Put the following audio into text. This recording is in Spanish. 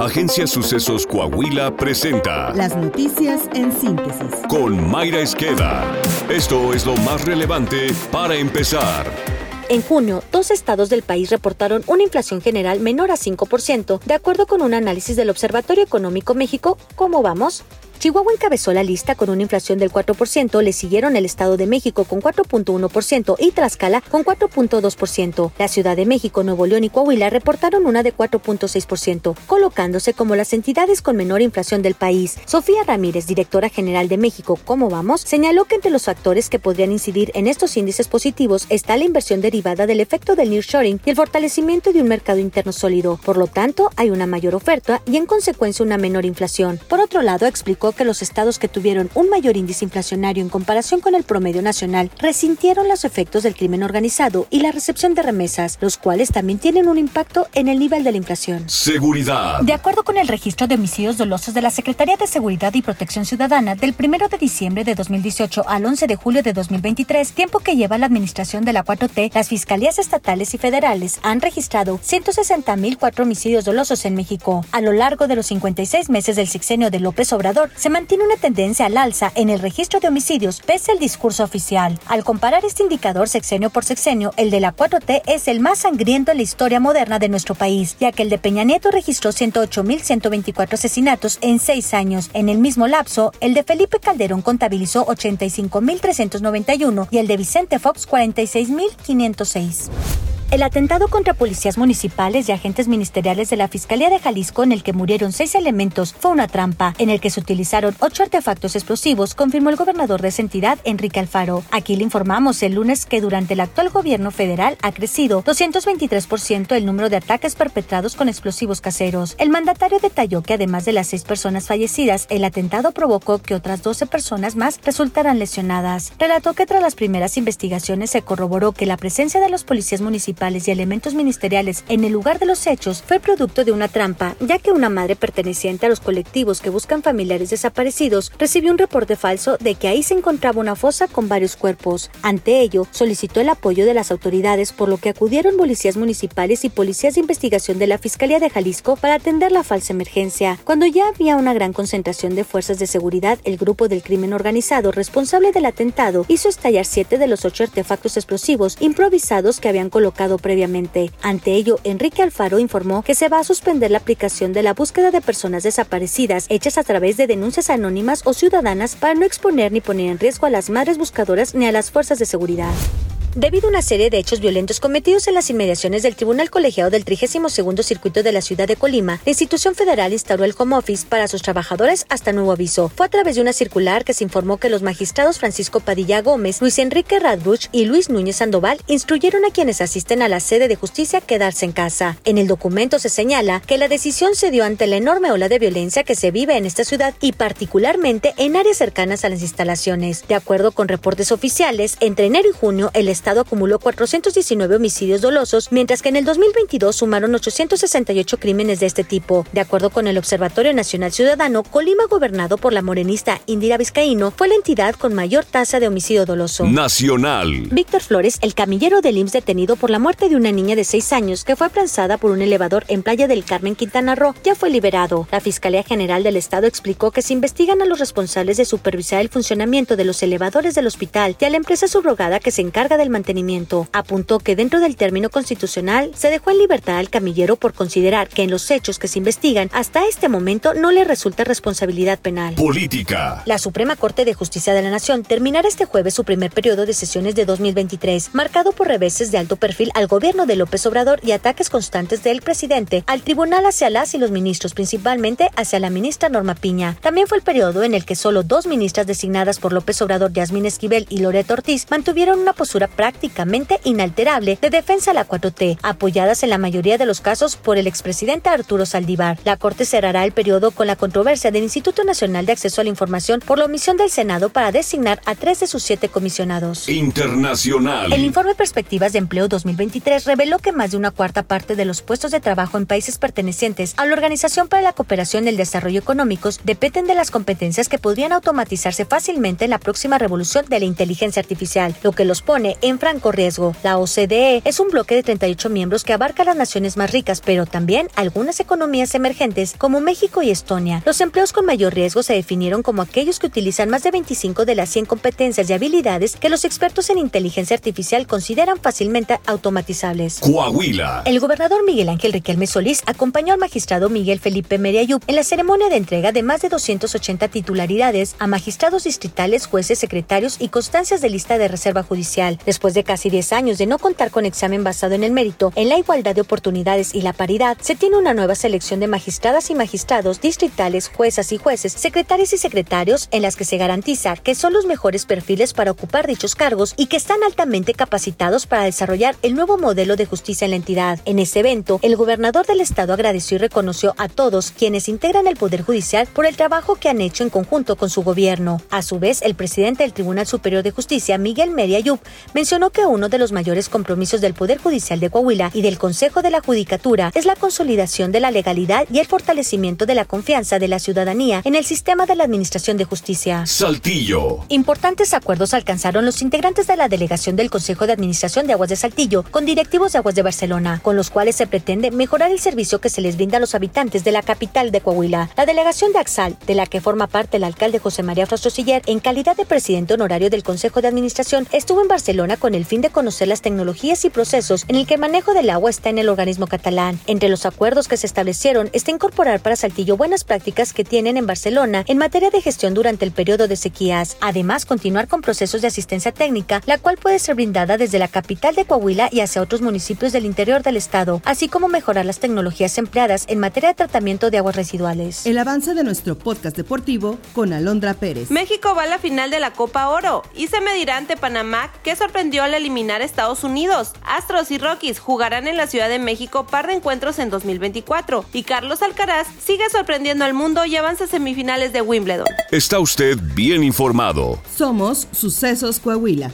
Agencia Sucesos Coahuila presenta Las noticias en síntesis. con Mayra Esqueda. Esto es lo más relevante para empezar. En junio, dos estados del país reportaron una inflación general menor a 5%, de acuerdo con un análisis del Observatorio Económico México. ¿Cómo vamos? Chihuahua encabezó la lista con una inflación del 4%, le siguieron el Estado de México con 4.1% y Tlaxcala con 4.2%. La Ciudad de México, Nuevo León y Coahuila reportaron una de 4.6%, colocándose como las entidades con menor inflación del país. Sofía Ramírez, directora general de México, ¿Cómo vamos?, señaló que entre los factores que podrían incidir en estos índices positivos está la inversión derivada del efecto del nearshoring y el fortalecimiento de un mercado interno sólido. Por lo tanto, hay una mayor oferta y en consecuencia una menor inflación. Por otro lado, explicó que los estados que tuvieron un mayor índice inflacionario en comparación con el promedio nacional resintieron los efectos del crimen organizado y la recepción de remesas, los cuales también tienen un impacto en el nivel de la inflación. Seguridad. De acuerdo con el registro de homicidios dolosos de la Secretaría de Seguridad y Protección Ciudadana, del 1 de diciembre de 2018 al 11 de julio de 2023, tiempo que lleva la administración de la 4T, las fiscalías estatales y federales han registrado 160.004 homicidios dolosos en México. A lo largo de los 56 meses del sexenio de López Obrador, se mantiene una tendencia al alza en el registro de homicidios pese al discurso oficial. Al comparar este indicador sexenio por sexenio, el de la 4T es el más sangriento en la historia moderna de nuestro país, ya que el de Peña Nieto registró 108.124 asesinatos en seis años. En el mismo lapso, el de Felipe Calderón contabilizó 85.391 y el de Vicente Fox 46.506. El atentado contra policías municipales y agentes ministeriales de la Fiscalía de Jalisco, en el que murieron seis elementos, fue una trampa, en el que se utilizaron ocho artefactos explosivos, confirmó el gobernador de esa entidad, Enrique Alfaro. Aquí le informamos el lunes que durante el actual gobierno federal ha crecido 223% el número de ataques perpetrados con explosivos caseros. El mandatario detalló que además de las seis personas fallecidas, el atentado provocó que otras 12 personas más resultaran lesionadas. Relató que tras las primeras investigaciones se corroboró que la presencia de los policías municipales y elementos ministeriales en el lugar de los hechos fue producto de una trampa, ya que una madre perteneciente a los colectivos que buscan familiares desaparecidos recibió un reporte falso de que ahí se encontraba una fosa con varios cuerpos. Ante ello, solicitó el apoyo de las autoridades, por lo que acudieron policías municipales y policías de investigación de la Fiscalía de Jalisco para atender la falsa emergencia. Cuando ya había una gran concentración de fuerzas de seguridad, el grupo del crimen organizado responsable del atentado hizo estallar siete de los ocho artefactos explosivos improvisados que habían colocado previamente. Ante ello, Enrique Alfaro informó que se va a suspender la aplicación de la búsqueda de personas desaparecidas hechas a través de denuncias anónimas o ciudadanas para no exponer ni poner en riesgo a las madres buscadoras ni a las fuerzas de seguridad. Debido a una serie de hechos violentos cometidos en las inmediaciones del Tribunal Colegiado del 32 Circuito de la ciudad de Colima, la institución federal instauró el home office para sus trabajadores hasta nuevo aviso. Fue a través de una circular que se informó que los magistrados Francisco Padilla Gómez, Luis Enrique Radbuch y Luis Núñez Sandoval instruyeron a quienes asisten a la sede de justicia quedarse en casa. En el documento se señala que la decisión se dio ante la enorme ola de violencia que se vive en esta ciudad y particularmente en áreas cercanas a las instalaciones. De acuerdo con reportes oficiales, entre enero y junio el Estado acumuló 419 homicidios dolosos, mientras que en el 2022 sumaron 868 crímenes de este tipo. De acuerdo con el Observatorio Nacional Ciudadano, Colima, gobernado por la morenista Indira Vizcaíno, fue la entidad con mayor tasa de homicidio doloso. Nacional. Víctor Flores, el camillero del IMSS detenido por la muerte de una niña de 6 años que fue prensada por un elevador en Playa del Carmen, Quintana Roo, ya fue liberado. La Fiscalía General del Estado explicó que se investigan a los responsables de supervisar el funcionamiento de los elevadores del hospital y a la empresa subrogada que se encarga del mantenimiento. Apuntó que dentro del término constitucional se dejó en libertad al camillero por considerar que en los hechos que se investigan hasta este momento no le resulta responsabilidad penal. Política. La Suprema Corte de Justicia de la Nación terminará este jueves su primer periodo de sesiones de 2023, marcado por reveses de alto perfil al gobierno de López Obrador y ataques constantes del presidente al tribunal hacia las y los ministros, principalmente hacia la ministra Norma Piña. También fue el periodo en el que solo dos ministras designadas por López Obrador, Yasmín Esquivel y Loreto Ortiz, mantuvieron una postura prácticamente inalterable de defensa a la 4T, apoyadas en la mayoría de los casos por el expresidente Arturo Saldívar. La Corte cerrará el periodo con la controversia del Instituto Nacional de Acceso a la Información por la omisión del Senado para designar a tres de sus siete comisionados. Internacional. El informe Perspectivas de Empleo 2023 reveló que más de una cuarta parte de los puestos de trabajo en países pertenecientes a la Organización para la Cooperación y el Desarrollo Económicos dependen de las competencias que podrían automatizarse fácilmente en la próxima revolución de la inteligencia artificial, lo que los pone en en franco riesgo. La OCDE es un bloque de 38 miembros que abarca las naciones más ricas, pero también algunas economías emergentes como México y Estonia. Los empleos con mayor riesgo se definieron como aquellos que utilizan más de 25 de las 100 competencias y habilidades que los expertos en inteligencia artificial consideran fácilmente automatizables. Coahuila. El gobernador Miguel Ángel Riquelme Solís acompañó al magistrado Miguel Felipe Meriayub en la ceremonia de entrega de más de 280 titularidades a magistrados distritales, jueces, secretarios y constancias de lista de reserva judicial. Después de casi 10 años de no contar con examen basado en el mérito, en la igualdad de oportunidades y la paridad, se tiene una nueva selección de magistradas y magistrados distritales, juezas y jueces, secretarios y secretarios en las que se garantiza que son los mejores perfiles para ocupar dichos cargos y que están altamente capacitados para desarrollar el nuevo modelo de justicia en la entidad. En este evento, el gobernador del estado agradeció y reconoció a todos quienes integran el Poder Judicial por el trabajo que han hecho en conjunto con su gobierno. A su vez, el presidente del Tribunal Superior de Justicia, Miguel Meria Yub, mencionó que uno de los mayores compromisos del Poder Judicial de Coahuila y del Consejo de la Judicatura es la consolidación de la legalidad y el fortalecimiento de la confianza de la ciudadanía en el sistema de la Administración de Justicia. Saltillo. Importantes acuerdos alcanzaron los integrantes de la delegación del Consejo de Administración de Aguas de Saltillo con directivos de Aguas de Barcelona, con los cuales se pretende mejorar el servicio que se les brinda a los habitantes de la capital de Coahuila. La delegación de Axal, de la que forma parte el alcalde José María Frostosiller, en calidad de presidente honorario del Consejo de Administración, estuvo en Barcelona con el fin de conocer las tecnologías y procesos en el que el manejo del agua está en el organismo catalán. Entre los acuerdos que se establecieron está incorporar para Saltillo buenas prácticas que tienen en Barcelona en materia de gestión durante el periodo de sequías. Además, continuar con procesos de asistencia técnica, la cual puede ser brindada desde la capital de Coahuila y hacia otros municipios del interior del estado, así como mejorar las tecnologías empleadas en materia de tratamiento de aguas residuales. El avance de nuestro podcast deportivo con Alondra Pérez. México va a la final de la Copa Oro y se medirá ante Panamá, que sorprendió al eliminar a Estados Unidos. Astros y Rockies jugarán en la Ciudad de México par de encuentros en 2024 y Carlos Alcaraz sigue sorprendiendo al mundo y avanza a semifinales de Wimbledon. Está usted bien informado. Somos Sucesos Coahuila.